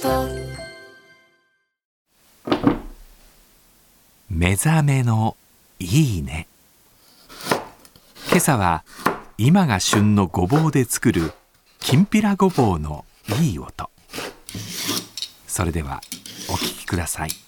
ト。目覚めのいいね。今朝は今が旬のごぼうで作るきんぴらごぼうのいい音。それではお聴きください。